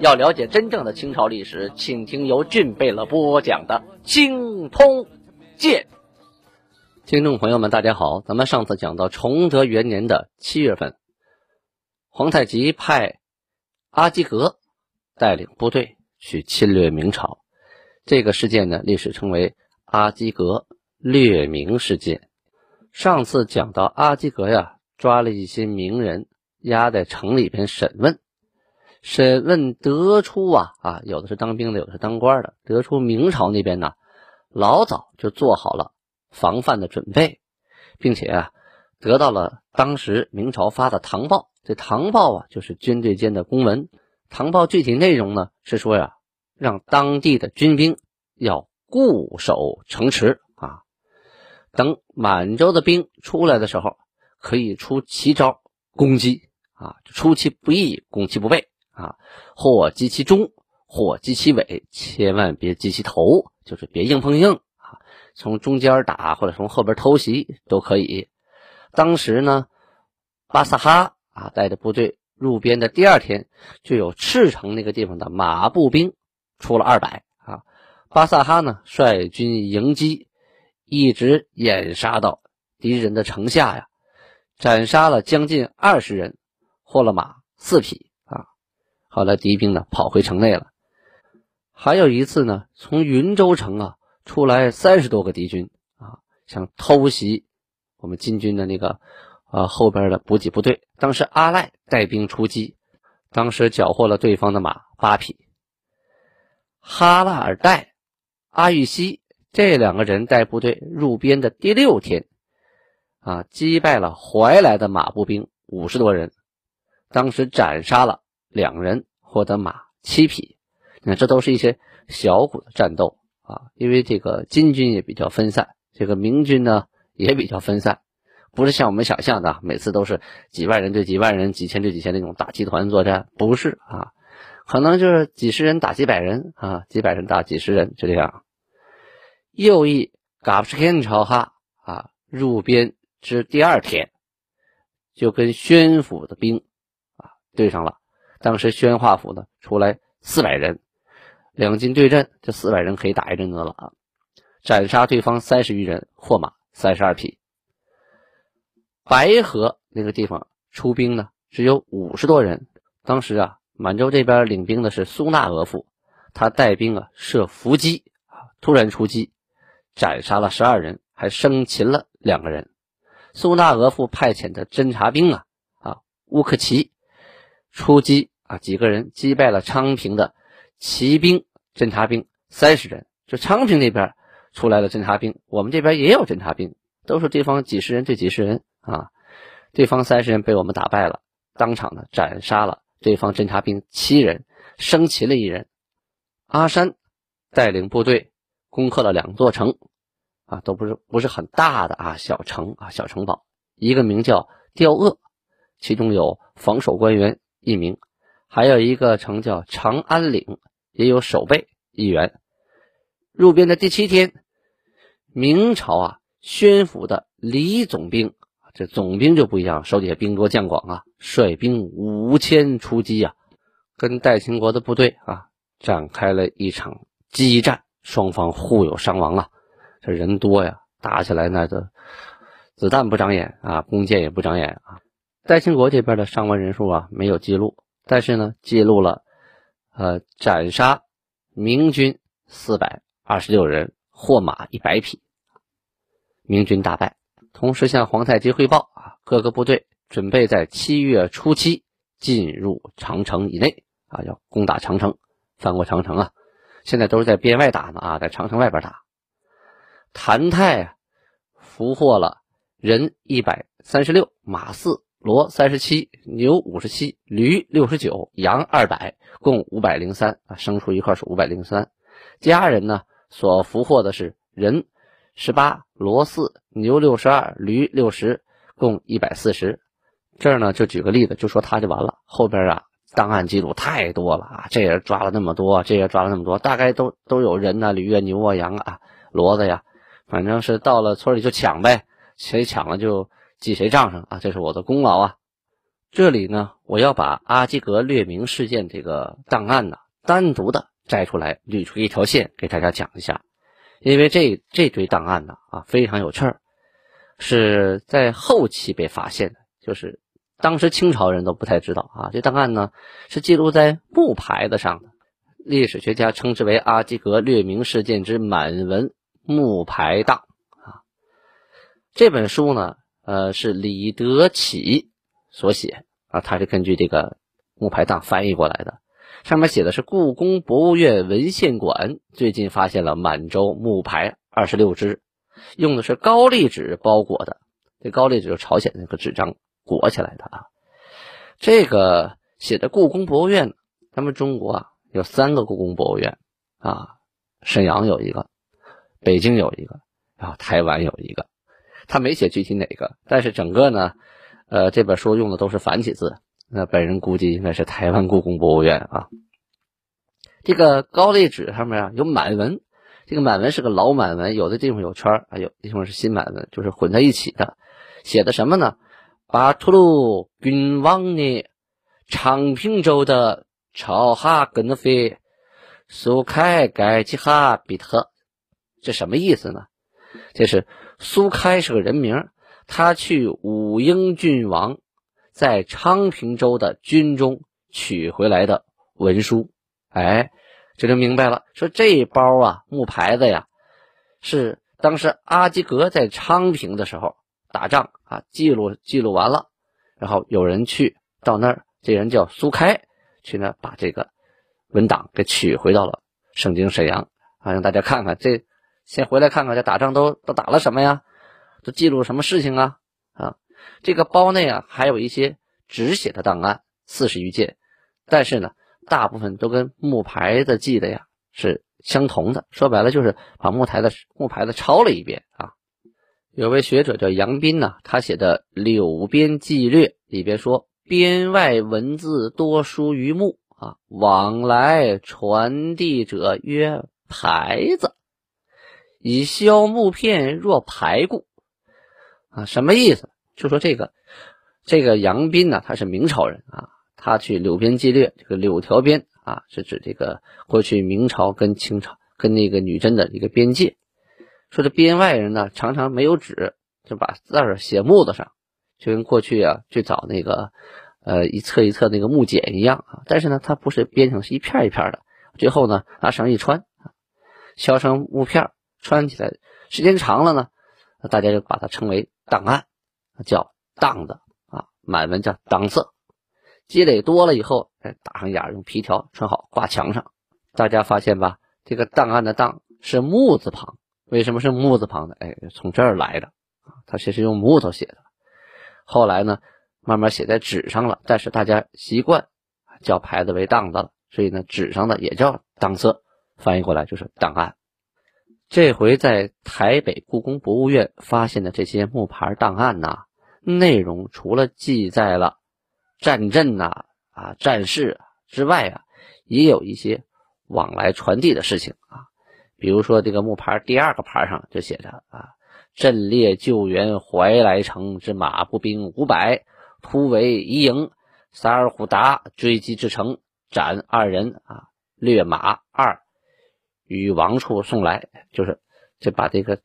要了解真正的清朝历史，请听由俊贝勒播讲的《清通鉴》。听众朋友们，大家好，咱们上次讲到崇德元年的七月份，皇太极派阿基格带领部队去侵略明朝，这个事件呢，历史称为阿基格掠明事件。上次讲到阿基格呀，抓了一些名人，押在城里边审问，审问得出啊啊，有的是当兵的，有的是当官的，得出明朝那边呢，老早就做好了。防范的准备，并且啊，得到了当时明朝发的唐报。这唐报啊，就是军队间的公文。唐报具体内容呢，是说呀，让当地的军兵要固守城池啊，等满洲的兵出来的时候，可以出奇招攻击啊，出其不意，攻其不备啊，或击其中，或击其尾，千万别击其头，就是别硬碰硬啊。从中间打，或者从后边偷袭都可以。当时呢，巴萨哈啊带着部队入边的第二天，就有赤城那个地方的马步兵出了二百啊。巴萨哈呢率军迎击，一直掩杀到敌人的城下呀，斩杀了将近二十人，获了马四匹。后来敌兵呢跑回城内了。还有一次呢，从云州城啊。出来三十多个敌军啊，想偷袭我们金军的那个啊后边的补给部队。当时阿赖带兵出击，当时缴获了对方的马八匹。哈拉尔代、阿玉溪这两个人带部队入边的第六天啊，击败了怀来的马步兵五十多人，当时斩杀了两人，获得马七匹。那，这都是一些小股的战斗。啊，因为这个金军也比较分散，这个明军呢也比较分散，不是像我们想象的，每次都是几万人对几万人、几千对几千那种大集团作战，不是啊，可能就是几十人打几百人啊，几百人打几十人，就这样。右翼嘎布什肯朝哈啊入边之第二天，就跟宣府的兵啊对上了，当时宣化府呢出来四百人。两军对阵，这四百人可以打一阵子了啊！斩杀对方三十余人，获马三十二匹。白河那个地方出兵呢，只有五十多人。当时啊，满洲这边领兵的是苏纳额驸，他带兵啊设伏击啊，突然出击，斩杀了十二人，还生擒了两个人。苏纳额驸派遣的侦察兵啊啊乌克齐出击啊，几个人击败了昌平的。骑兵、侦察兵三十人，就昌平那边出来了侦察兵，我们这边也有侦察兵，都是对方几十人对几十人啊。对方三十人被我们打败了，当场呢斩杀了对方侦察兵七人，生擒了一人。阿山带领部队攻克了两座城，啊，都不是不是很大的啊，小城啊，小城堡。一个名叫刁鄂，其中有防守官员一名，还有一个城叫长安岭。也有守备一员。入边的第七天，明朝啊，宣府的李总兵，这总兵就不一样，手底下兵多将广啊，率兵五千出击啊，跟戴清国的部队啊展开了一场激战，双方互有伤亡啊。这人多呀，打起来那都子弹不长眼啊，弓箭也不长眼啊。戴清国这边的伤亡人数啊没有记录，但是呢，记录了。呃，斩杀明军四百二十六人，获马一百匹，明军大败。同时向皇太极汇报啊，各个部队准备在七月初七进入长城以内啊，要攻打长城，翻过长城啊。现在都是在边外打呢啊，在长城外边打。谭泰，俘获了人一百三十六，马四骡三十七，牛五十七，驴六十九，羊二百，共五百零三啊，牲畜一块是五百零三。家人呢所俘获的是人十八，骡四，牛六十二，驴六十，共一百四十。这儿呢就举个例子，就说他就完了。后边啊档案记录太多了啊，这也抓了那么多，这也抓了那么多，大概都都有人呐，驴啊、牛啊、羊啊、骡子呀，反正是到了村里就抢呗，谁抢了就。记谁账上啊？这是我的功劳啊！这里呢，我要把阿基格列明事件这个档案呢，单独的摘出来捋出一条线给大家讲一下，因为这这堆档案呢啊非常有趣儿，是在后期被发现的，就是当时清朝人都不太知道啊。这档案呢是记录在木牌子上的，历史学家称之为阿基格列明事件之满文木牌档啊。这本书呢。呃，是李德启所写啊，他是根据这个木牌档翻译过来的。上面写的是故宫博物院文献馆最近发现了满洲木牌二十六只，用的是高丽纸包裹的。这高丽纸就朝鲜那个纸张裹起来的啊。这个写的故宫博物院，咱们中国啊有三个故宫博物院啊，沈阳有一个，北京有一个，然后台湾有一个。他没写具体哪个，但是整个呢，呃，这本书用的都是繁体字。那本人估计应该是台湾故宫博物院啊。这个高丽纸上面啊有满文，这个满文是个老满文，有的地方有圈啊，有地方是新满文，就是混在一起的。写的什么呢？巴图鲁君王呢，昌平州的朝哈根飞苏开盖吉哈比特，这什么意思呢？这是。苏开是个人名，他去武英郡王在昌平州的军中取回来的文书，哎，这就明白了。说这包啊木牌子呀，是当时阿基格在昌平的时候打仗啊，记录记录完了，然后有人去到那儿，这人叫苏开，去那把这个文档给取回到了盛京沈阳啊，让大家看看这。先回来看看，这打仗都都打了什么呀？都记录什么事情啊？啊，这个包内啊还有一些纸写的档案，四十余件，但是呢，大部分都跟木牌子记的呀是相同的。说白了就是把木台的木牌子抄了一遍啊。有位学者叫杨斌呢，他写的《柳边记略》里边说，边外文字多书于木啊，往来传递者曰牌子。以削木片若排骨，啊，什么意思？就说这个，这个杨斌呢，他是明朝人啊，他去柳边记略，这个柳条边啊，是指这个过去明朝跟清朝跟那个女真的一个边界。说这边外人呢，常常没有纸，就把字儿写木子上，就跟过去啊去找那个呃一册一册那个木简一样啊。但是呢，它不是编成是一片一片的，最后呢拿绳一穿，削成木片。穿起来时间长了呢，大家就把它称为档案，叫档子啊，满文叫档色。积累多了以后，哎，打上眼，用皮条穿好，挂墙上。大家发现吧，这个档案的档是木字旁，为什么是木字旁的？哎，从这儿来的啊，它其实用木头写的。后来呢，慢慢写在纸上了，但是大家习惯叫牌子为档子了，所以呢，纸上的也叫档色，翻译过来就是档案。这回在台北故宫博物院发现的这些木牌档案呐，内容除了记载了战阵呐、啊战事之外啊，也有一些往来传递的事情啊。比如说这个木牌第二个牌上就写着啊，阵列救援怀来城之马步兵五百，突围一营，萨尔虎达追击至城，斩二人啊，掠马二。与王处送来，就是就把这个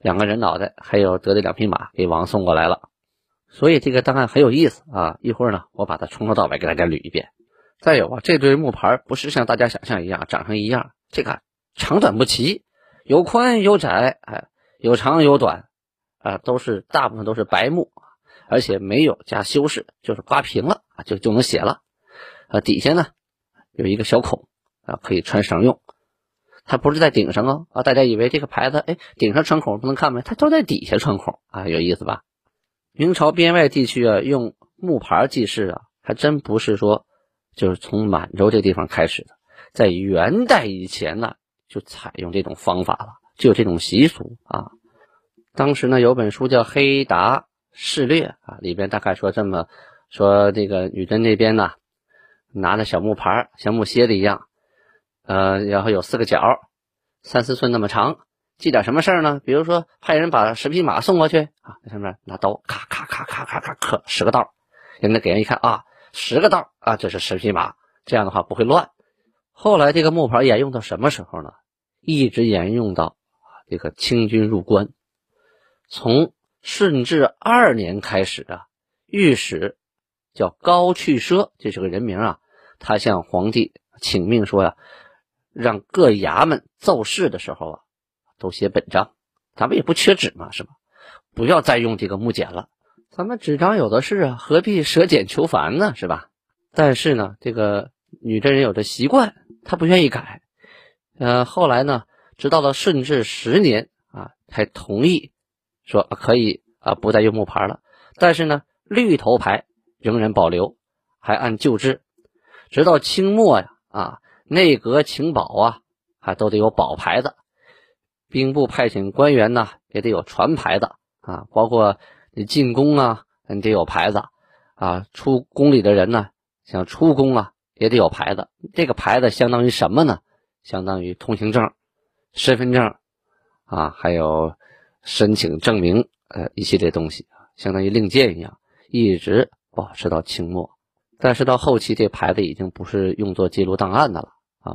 两个人脑袋，还有得的两匹马给王送过来了。所以这个档案很有意思啊！一会儿呢，我把它从头到尾给大家捋一遍。再有啊，这堆木牌不是像大家想象一样长成一样，这个长短不齐，有宽有窄，哎，有长有短，啊，都是大部分都是白木，而且没有加修饰，就是刮平了啊，就就能写了。啊，底下呢有一个小孔啊，可以穿绳用。它不是在顶上哦啊！大家以为这个牌子，哎，顶上穿孔不能看吗？它都在底下穿孔啊，有意思吧？明朝边外地区啊，用木牌记事啊，还真不是说就是从满洲这地方开始的，在元代以前呢，就采用这种方法了，就有这种习俗啊。当时呢，有本书叫《黑达事略》啊，里边大概说这么说：这个女真那边呢，拿着小木牌，像木楔子一样，呃，然后有四个角，三四寸那么长。记点什么事儿呢？比如说派人把十匹马送过去啊，在上面拿刀咔咔咔咔咔咔刻十个道，人家给人一看啊，十个道啊，这是十匹马，这样的话不会乱。后来这个木牌沿用到什么时候呢？一直沿用到这个清军入关，从顺治二年开始啊，御史叫高去奢，这是个人名啊，他向皇帝请命说呀，让各衙门奏事的时候啊。都写本章，咱们也不缺纸嘛，是吧？不要再用这个木简了，咱们纸张有的是啊，何必舍简求繁呢，是吧？但是呢，这个女真人有着习惯，她不愿意改。呃，后来呢，直到了顺治十年啊，才同意说可以啊，不再用木牌了。但是呢，绿头牌仍然保留，还按旧制，直到清末呀啊，内阁情报啊，还都得有宝牌子。兵部派遣官员呢，也得有传牌子啊，包括你进宫啊，你得有牌子啊。出宫里的人呢，想出宫啊，也得有牌子。这个牌子相当于什么呢？相当于通行证、身份证啊，还有申请证明呃一系列东西相当于令箭一样，一直保持到清末。但是到后期，这牌子已经不是用作记录档案的了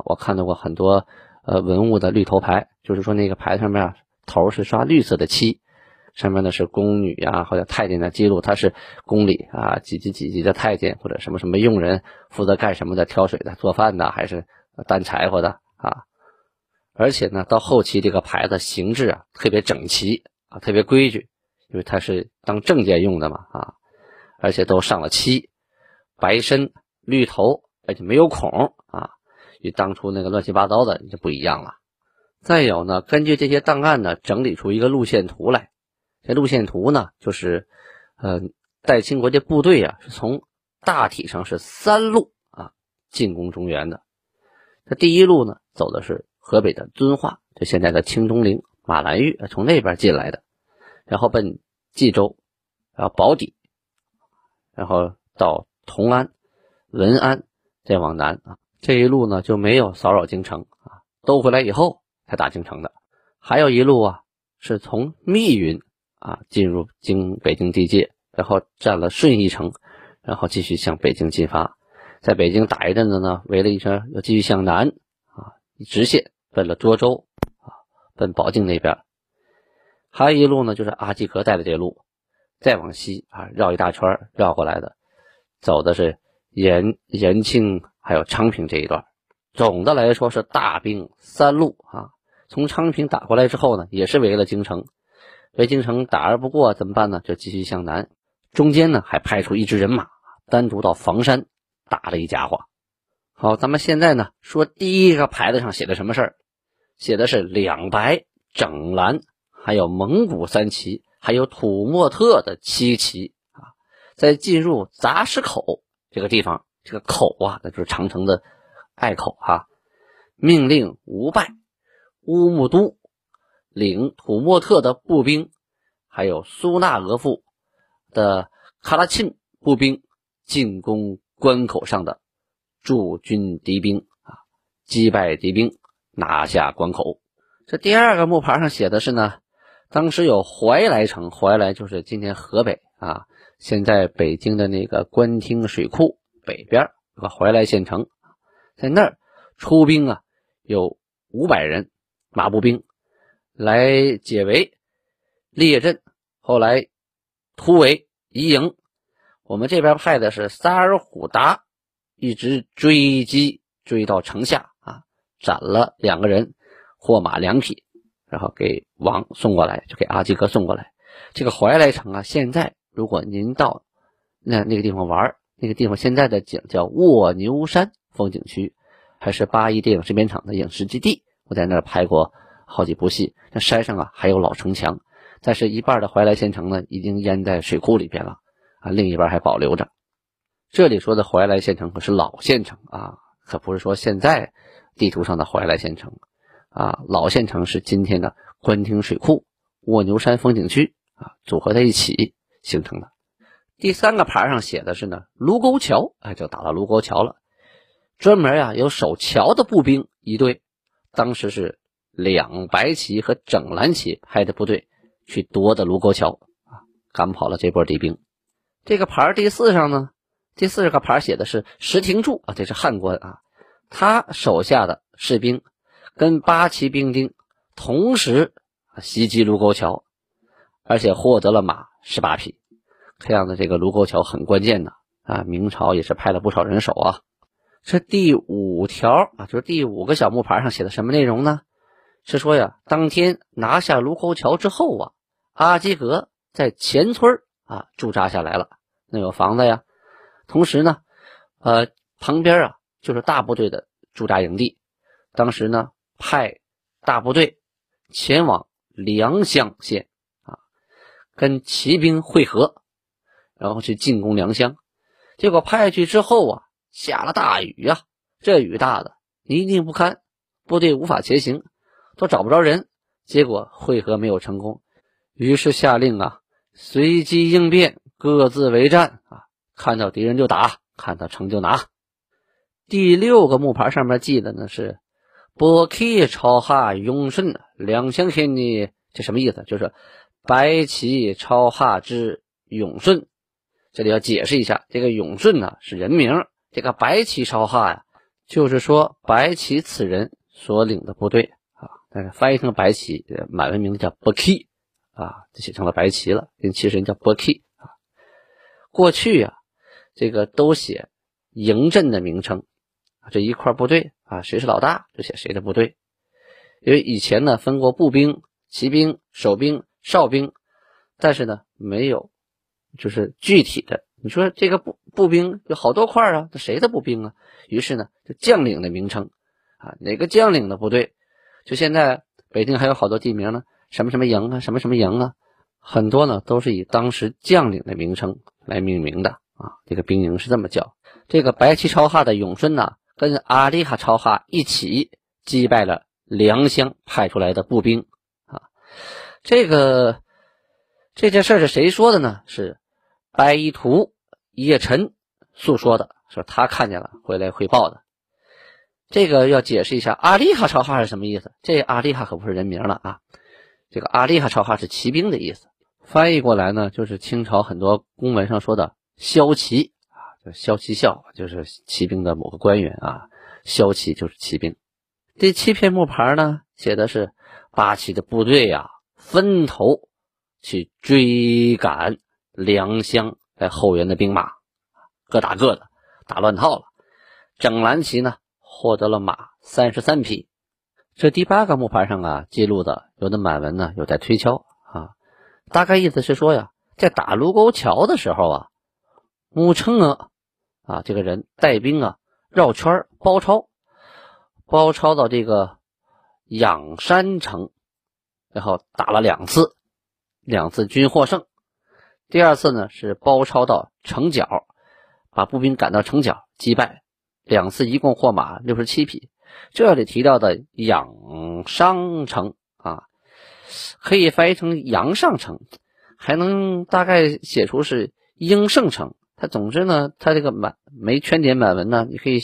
我看到过很多。呃，文物的绿头牌，就是说那个牌上面啊，头是刷绿色的漆，上面呢是宫女呀或者太监的记录，他是宫里啊几级几级的太监或者什么什么佣人，负责干什么的？挑水的、做饭的，还是担柴火的啊？而且呢，到后期这个牌子形制啊特别整齐啊，特别规矩，因为它是当证件用的嘛啊，而且都上了漆，白身绿头，而且没有孔啊。与当初那个乱七八糟的就不一样了。再有呢，根据这些档案呢，整理出一个路线图来。这路线图呢，就是，呃，代清国这部队啊，是从大体上是三路啊进攻中原的。这第一路呢，走的是河北的遵化，就现在的清东陵、马兰峪，从那边进来的，然后奔冀州，然后保底，然后到同安、文安，再往南啊。这一路呢就没有骚扰京城啊，都回来以后才打京城的。还有一路啊是从密云啊进入京北京地界，然后占了顺义城，然后继续向北京进发。在北京打一阵子呢，围了一圈，又继续向南啊，直线奔了涿州啊，奔保定那边。还有一路呢，就是阿济格带的这路，再往西啊绕一大圈绕过来的，走的是延延庆。还有昌平这一段，总的来说是大兵三路啊。从昌平打过来之后呢，也是围了京城，围京城打而不过怎么办呢？就继续向南，中间呢还派出一支人马，单独到房山打了一家伙。好，咱们现在呢说第一个牌子上写的什么事儿？写的是两白整蓝，还有蒙古三旗，还有土默特的七旗啊，在进入杂石口这个地方。这个口啊，那就是长城的隘口哈。命令吴拜、乌木都领土默特的步兵，还有苏纳额驸的卡拉沁步兵进攻关口上的驻军敌兵啊，击败敌兵，拿下关口。这第二个木牌上写的是呢，当时有怀来城，怀来就是今天河北啊，现在北京的那个官厅水库。北边有个怀来县城，在那儿出兵啊，有五百人马步兵来解围列阵，后来突围移营。我们这边派的是萨尔虎达，一直追击追到城下啊，斩了两个人，获马两匹，然后给王送过来，就给阿济格送过来。这个怀来城啊，现在如果您到那那个地方玩那个地方现在的景叫卧牛山风景区，还是八一电影制片厂的影视基地。我在那儿拍过好几部戏。那山上啊还有老城墙，但是一半的怀来县城呢已经淹在水库里边了啊，另一半还保留着。这里说的怀来县城可是老县城啊，可不是说现在地图上的怀来县城啊。老县城是今天的官厅水库、卧牛山风景区啊，组合在一起形成的。第三个牌上写的是呢，卢沟桥，哎，就打到卢沟桥了。专门呀，有守桥的步兵一队，当时是两白旗和整蓝旗派的部队去夺的卢沟桥啊，赶跑了这波敌兵。这个牌第四上呢，第四个牌写的是石廷柱啊，这是汉官啊，他手下的士兵跟八旗兵丁同时袭击卢沟桥，而且获得了马十八匹。看样子这个卢沟桥很关键呐啊，明朝也是派了不少人手啊。这第五条啊，就是第五个小木牌上写的什么内容呢？是说呀，当天拿下卢沟桥之后啊，阿基格在前村啊驻扎下来了，那有房子呀。同时呢，呃，旁边啊就是大部队的驻扎营地。当时呢，派大部队前往良乡县啊，跟骑兵会合，然后去进攻良乡。结果派去之后啊。下了大雨呀，这雨大的泥泞不堪，部队无法前行，都找不着人。结果会合没有成功，于是下令啊，随机应变，各自为战啊，看到敌人就打，看到城就拿。第六个木牌上面记的呢是“波克朝哈永顺两相天呢”，这什么意思？就是白旗超哈之永顺。这里要解释一下，这个永顺呢是人名。这个白旗超哈呀，就是说白旗此人所领的部队啊，但是翻译成白旗，满文名字叫伯旗啊，就写成了白旗了。跟其实人叫伯旗啊。过去呀，这个都写营镇的名称，这一块部队啊，谁是老大就写谁的部队。因为以前呢分过步兵、骑兵、守兵、哨兵，但是呢没有就是具体的。你说这个步步兵有好多块啊，这谁的步兵啊？于是呢，就将领的名称啊，哪个将领的部队？就现在北京还有好多地名呢，什么什么营啊，什么什么营啊，很多呢都是以当时将领的名称来命名的啊。这个兵营是这么叫。这个白旗超哈的永顺呢，跟阿里哈超哈一起击败了良乡派出来的步兵啊。这个这件事是谁说的呢？是白衣图。叶晨诉说的说他看见了，回来汇报的。这个要解释一下，阿利哈超哈是什么意思？这阿利哈可不是人名了啊，这个阿利哈超哈是骑兵的意思。翻译过来呢，就是清朝很多公文上说的骁骑啊，就骁骑校，就是骑兵的某个官员啊。骁骑就是骑兵。第七片木牌呢，写的是八旗的部队呀，分头去追赶良乡。在后援的兵马，各打各的，打乱套了。整蓝旗呢，获得了马三十三匹。这第八个木牌上啊，记录的有的满文呢，有待推敲啊。大概意思是说呀，在打卢沟桥的时候啊，穆称额啊这个人带兵啊绕圈包抄，包抄到这个仰山城，然后打了两次，两次均获胜。第二次呢是包抄到城角，把步兵赶到城角击败，两次一共获马六十七匹。这里提到的养商城啊，可以翻译成阳上城，还能大概写出是英胜城。它总之呢，它这个满没圈点满文呢，你可以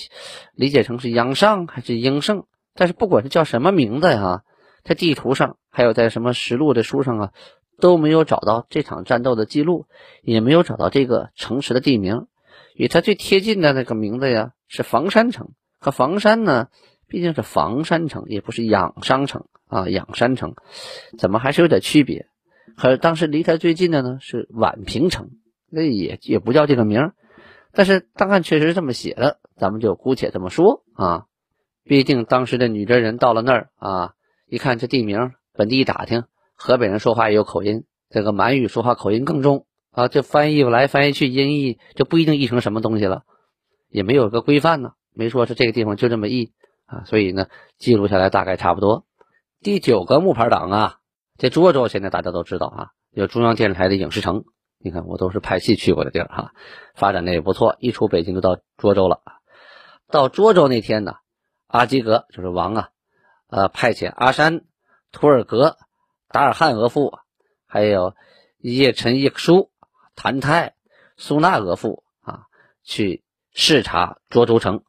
理解成是阳上还是英胜。但是不管是叫什么名字呀，在地图上还有在什么实录的书上啊。都没有找到这场战斗的记录，也没有找到这个城池的地名，与它最贴近的那个名字呀是房山城。可房山呢，毕竟是房山城，也不是仰山城啊，仰山城，怎么还是有点区别？可是当时离它最近的呢是宛平城，那也也不叫这个名，但是档案确实这么写的，咱们就姑且这么说啊。毕竟当时的女真人到了那儿啊，一看这地名，本地一打听。河北人说话也有口音，这个满语说话口音更重啊！这翻译来翻译去，音译就不一定译成什么东西了，也没有个规范呢，没说是这个地方就这么译啊，所以呢，记录下来大概差不多。第九个木牌党啊，这涿州现在大家都知道啊，有中央电视台的影视城你看我都是派戏去过的地儿哈，发展的也不错。一出北京就到涿州了。到涿州那天呢，阿基格就是王啊，呃，派遣阿山、图尔格、达尔汉额驸，还有叶辰叶舒、谭泰、苏纳额驸啊，去视察涿州城，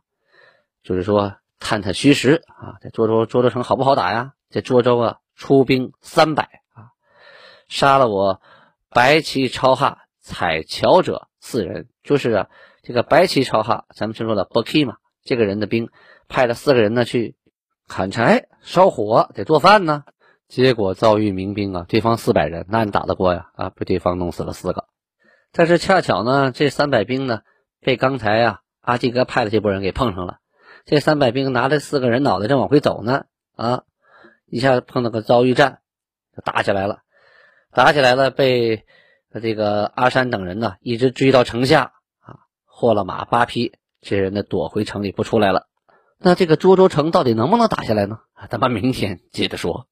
就是说探探虚实啊。在涿州，涿州城好不好打呀？在涿州啊，出兵三百啊，杀了我白旗超哈采樵者四人，就是啊，这个白旗超哈，咱们听说的 Baki 嘛，这个人的兵派了四个人呢去砍柴、烧火，得做饭呢。结果遭遇民兵啊，对方四百人，那你打得过呀？啊，被对方弄死了四个。但是恰巧呢，这三百兵呢，被刚才啊阿基哥派的这波人给碰上了。这三百兵拿着四个人脑袋正往回走呢，啊，一下子碰到个遭遇战，就打起来了。打起来了，被这个阿山等人呢一直追到城下啊，获了马八匹，这人呢躲回城里不出来了。那这个涿州城到底能不能打下来呢？咱们明天接着说。